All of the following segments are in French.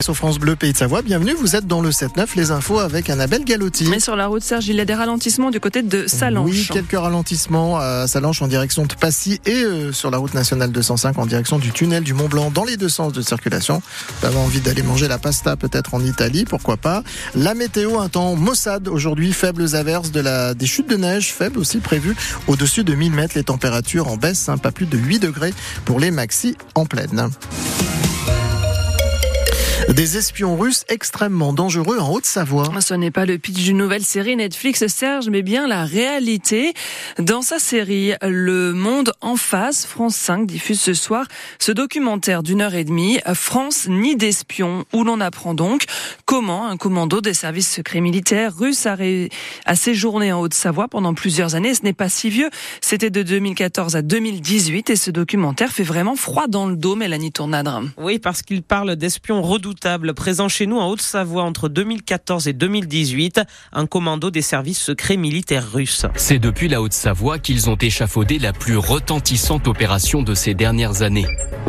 Sur France Bleu Pays de Savoie, bienvenue, vous êtes dans le 7-9, les infos avec Annabelle Galotti. Mais sur la route Serge, il y a des ralentissements du côté de Salanches. Oui, quelques ralentissements à Salanches en direction de Passy et euh, sur la route nationale 205 en direction du tunnel du Mont Blanc dans les deux sens de circulation. Vous avez envie d'aller manger la pasta peut-être en Italie, pourquoi pas. La météo, un temps maussade aujourd'hui, faibles averses, de la, des chutes de neige faibles aussi prévues au-dessus de 1000 mètres. Les températures en baisse, hein, pas plus de 8 degrés pour les maxi en pleine. Des espions russes extrêmement dangereux en Haute-Savoie. Ce n'est pas le pitch d'une nouvelle série Netflix, Serge, mais bien la réalité. Dans sa série Le Monde en face, France 5 diffuse ce soir ce documentaire d'une heure et demie, France ni d'espions, où l'on apprend donc comment un commando des services secrets militaires russes a, a séjourné en Haute-Savoie pendant plusieurs années. Ce n'est pas si vieux, c'était de 2014 à 2018 et ce documentaire fait vraiment froid dans le dos, Mélanie Tournadre. Oui, parce qu'il parle d'espions présent chez nous en Haute-Savoie entre 2014 et 2018, un commando des services secrets militaires russes. C'est depuis la Haute-Savoie qu'ils ont échafaudé la plus retentissante opération de ces dernières années.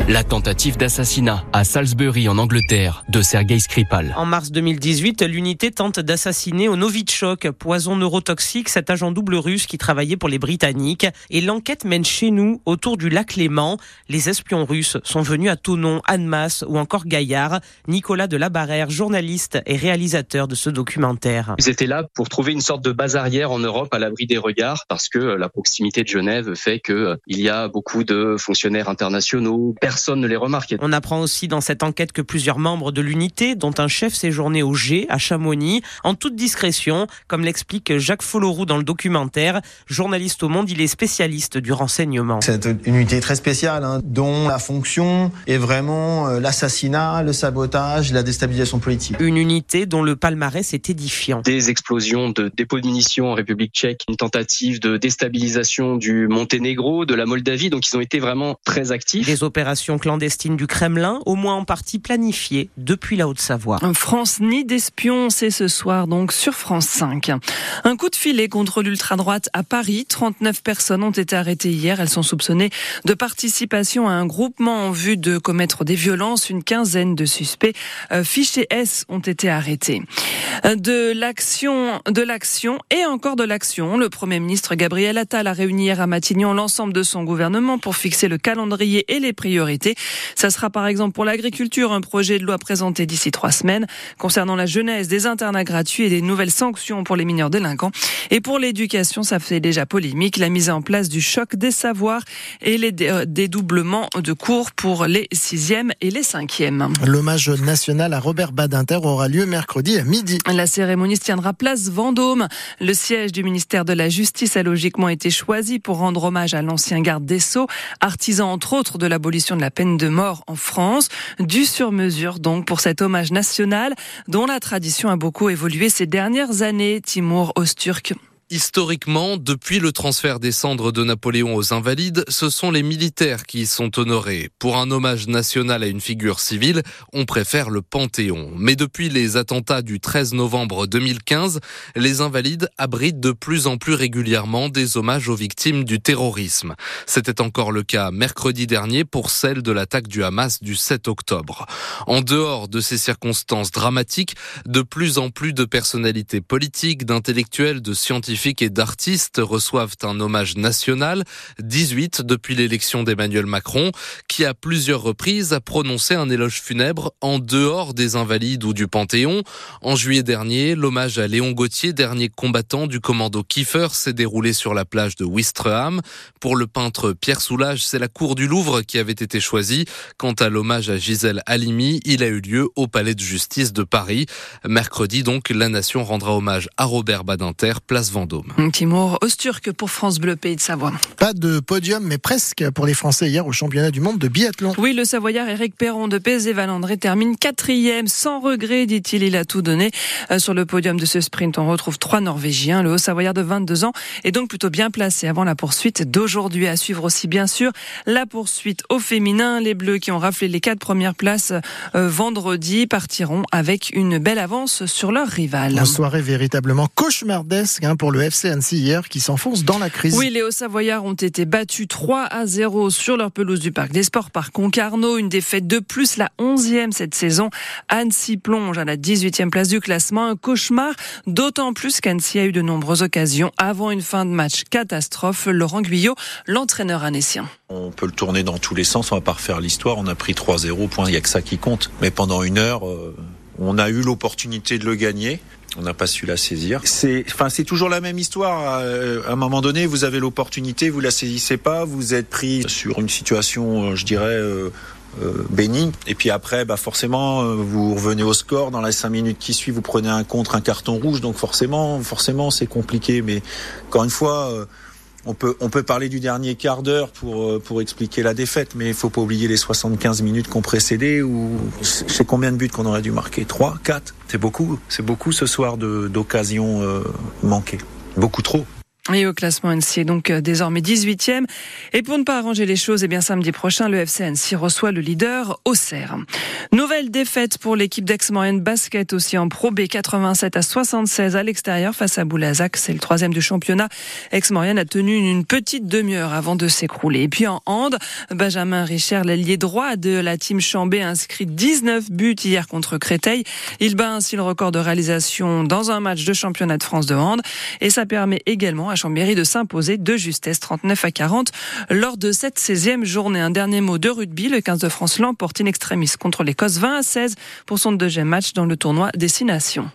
La tentative d'assassinat à Salisbury en Angleterre de Sergei Skripal. En mars 2018, l'unité tente d'assassiner au Novichok, poison neurotoxique, cet agent double russe qui travaillait pour les Britanniques. Et l'enquête mène chez nous, autour du lac Léman. Les espions russes sont venus à Tonon, Annemasse ou encore Gaillard. Nicolas de Labarère, journaliste et réalisateur de ce documentaire. Ils étaient là pour trouver une sorte de base arrière en Europe à l'abri des regards parce que la proximité de Genève fait que euh, il y a beaucoup de fonctionnaires internationaux, personne ne les remarque. On apprend aussi dans cette enquête que plusieurs membres de l'unité, dont un chef séjourné au G à Chamonix, en toute discrétion, comme l'explique Jacques Folloroux dans le documentaire, journaliste au Monde, il est spécialiste du renseignement. C'est une unité très spéciale hein, dont la fonction est vraiment euh, l'assassinat, le sabotage la déstabilisation politique. Une unité dont le palmarès est édifiant. Des explosions de dépôts de munitions en République tchèque, une tentative de déstabilisation du Monténégro, de la Moldavie, donc ils ont été vraiment très actifs. Des opérations clandestines du Kremlin, au moins en partie planifiées depuis la Haute-Savoie. France ni d'espions, c'est ce soir donc sur France 5. Un coup de filet contre l'ultra-droite à Paris. 39 personnes ont été arrêtées hier. Elles sont soupçonnées de participation à un groupement en vue de commettre des violences. Une quinzaine de suspects euh, fichés S ont été arrêtés. Euh, de l'action, de l'action et encore de l'action. Le Premier ministre Gabriel Attal a réuni hier à Matignon l'ensemble de son gouvernement pour fixer le calendrier et les priorités. Ça sera par exemple pour l'agriculture un projet de loi présenté d'ici trois semaines concernant la jeunesse, des internats gratuits et des nouvelles sanctions pour les mineurs délinquants. Et pour l'éducation, ça fait déjà polémique, la mise en place du choc des savoirs et les euh, dédoublements de cours pour les sixièmes et les cinquièmes. À Robert Badinter aura lieu mercredi à midi. La cérémonie se tiendra place Vendôme. Le siège du ministère de la Justice a logiquement été choisi pour rendre hommage à l'ancien garde des Sceaux, artisan entre autres de l'abolition de la peine de mort en France. Du sur-mesure donc pour cet hommage national dont la tradition a beaucoup évolué ces dernières années. Timur Osturk. Historiquement, depuis le transfert des cendres de Napoléon aux Invalides, ce sont les militaires qui y sont honorés. Pour un hommage national à une figure civile, on préfère le Panthéon. Mais depuis les attentats du 13 novembre 2015, les Invalides abritent de plus en plus régulièrement des hommages aux victimes du terrorisme. C'était encore le cas mercredi dernier pour celle de l'attaque du Hamas du 7 octobre. En dehors de ces circonstances dramatiques, de plus en plus de personnalités politiques, d'intellectuels, de scientifiques, et d'artistes reçoivent un hommage national, 18 depuis l'élection d'Emmanuel Macron, qui à plusieurs reprises a prononcé un éloge funèbre en dehors des Invalides ou du Panthéon. En juillet dernier, l'hommage à Léon Gauthier, dernier combattant du commando Kiefer, s'est déroulé sur la plage de Wistreham. Pour le peintre Pierre Soulages, c'est la cour du Louvre qui avait été choisie. Quant à l'hommage à Gisèle Halimi, il a eu lieu au Palais de justice de Paris. Mercredi, donc, la nation rendra hommage à Robert Badinter, place Vendôme. Vendôme. Timur Osturk pour France Bleu Pays de Savoie. Pas de podium, mais presque pour les Français hier au championnat du monde de biathlon. Oui, le Savoyard Eric Perron de PSV Valandré termine quatrième, sans regret, dit-il. Il a tout donné. Euh, sur le podium de ce sprint, on retrouve trois Norvégiens. Le Haut-Savoyard de 22 ans est donc plutôt bien placé avant la poursuite d'aujourd'hui. À suivre aussi, bien sûr, la poursuite au féminin. Les Bleus qui ont raflé les quatre premières places euh, vendredi partiront avec une belle avance sur leur rival. Une soirée véritablement cauchemardesque hein, pour le le FC Annecy hier qui s'enfonce dans la crise. Oui, les Hauts-Savoyards ont été battus 3 à 0 sur leur pelouse du Parc des Sports par Concarneau. Une défaite de plus, la 11e cette saison. Annecy plonge à la 18e place du classement. Un cauchemar, d'autant plus qu'Annecy a eu de nombreuses occasions avant une fin de match catastrophe. Laurent Guyot, l'entraîneur annécien. On peut le tourner dans tous les sens, on va pas refaire l'histoire. On a pris 3-0, point, il y a que ça qui compte. Mais pendant une heure, euh, on a eu l'opportunité de le gagner. On n'a pas su la saisir. C'est, enfin, c'est toujours la même histoire. Euh, à un moment donné, vous avez l'opportunité, vous la saisissez pas, vous êtes pris sur une situation, euh, je dirais, euh, euh. Et puis après, bah forcément, vous revenez au score. Dans les cinq minutes qui suivent, vous prenez un contre, un carton rouge. Donc forcément, forcément, c'est compliqué. Mais encore une fois. On peut, on peut parler du dernier quart d'heure pour, pour expliquer la défaite, mais il faut pas oublier les 75 minutes qu'on précédé ou c'est combien de buts qu'on aurait dû marquer? 3, 4 C'est beaucoup, c'est beaucoup ce soir d'occasions euh, manquées. Beaucoup trop. Et au classement est donc euh, désormais 18e. Et pour ne pas arranger les choses, eh bien samedi prochain, le FC Annecy reçoit le leader Auxerre. Nouvelle défaite pour l'équipe d'Aix-Maurienne Basket aussi en Pro B 87 à 76 à l'extérieur face à Boulazac. C'est le troisième du championnat. Aix-Maurienne a tenu une petite demi-heure avant de s'écrouler. Et puis en hand, Benjamin Richard, l'ailier droit de la team Chambé, inscrit 19 buts hier contre Créteil. Il bat ainsi le record de réalisation dans un match de championnat de France de hand. Et ça permet également à Chambéry de s'imposer de justesse 39 à 40 lors de cette 16e journée. Un dernier mot de rugby. Le 15 de France l'emporte in extremis contre l'Écosse 20 à 16 pour son deuxième match dans le tournoi Destination.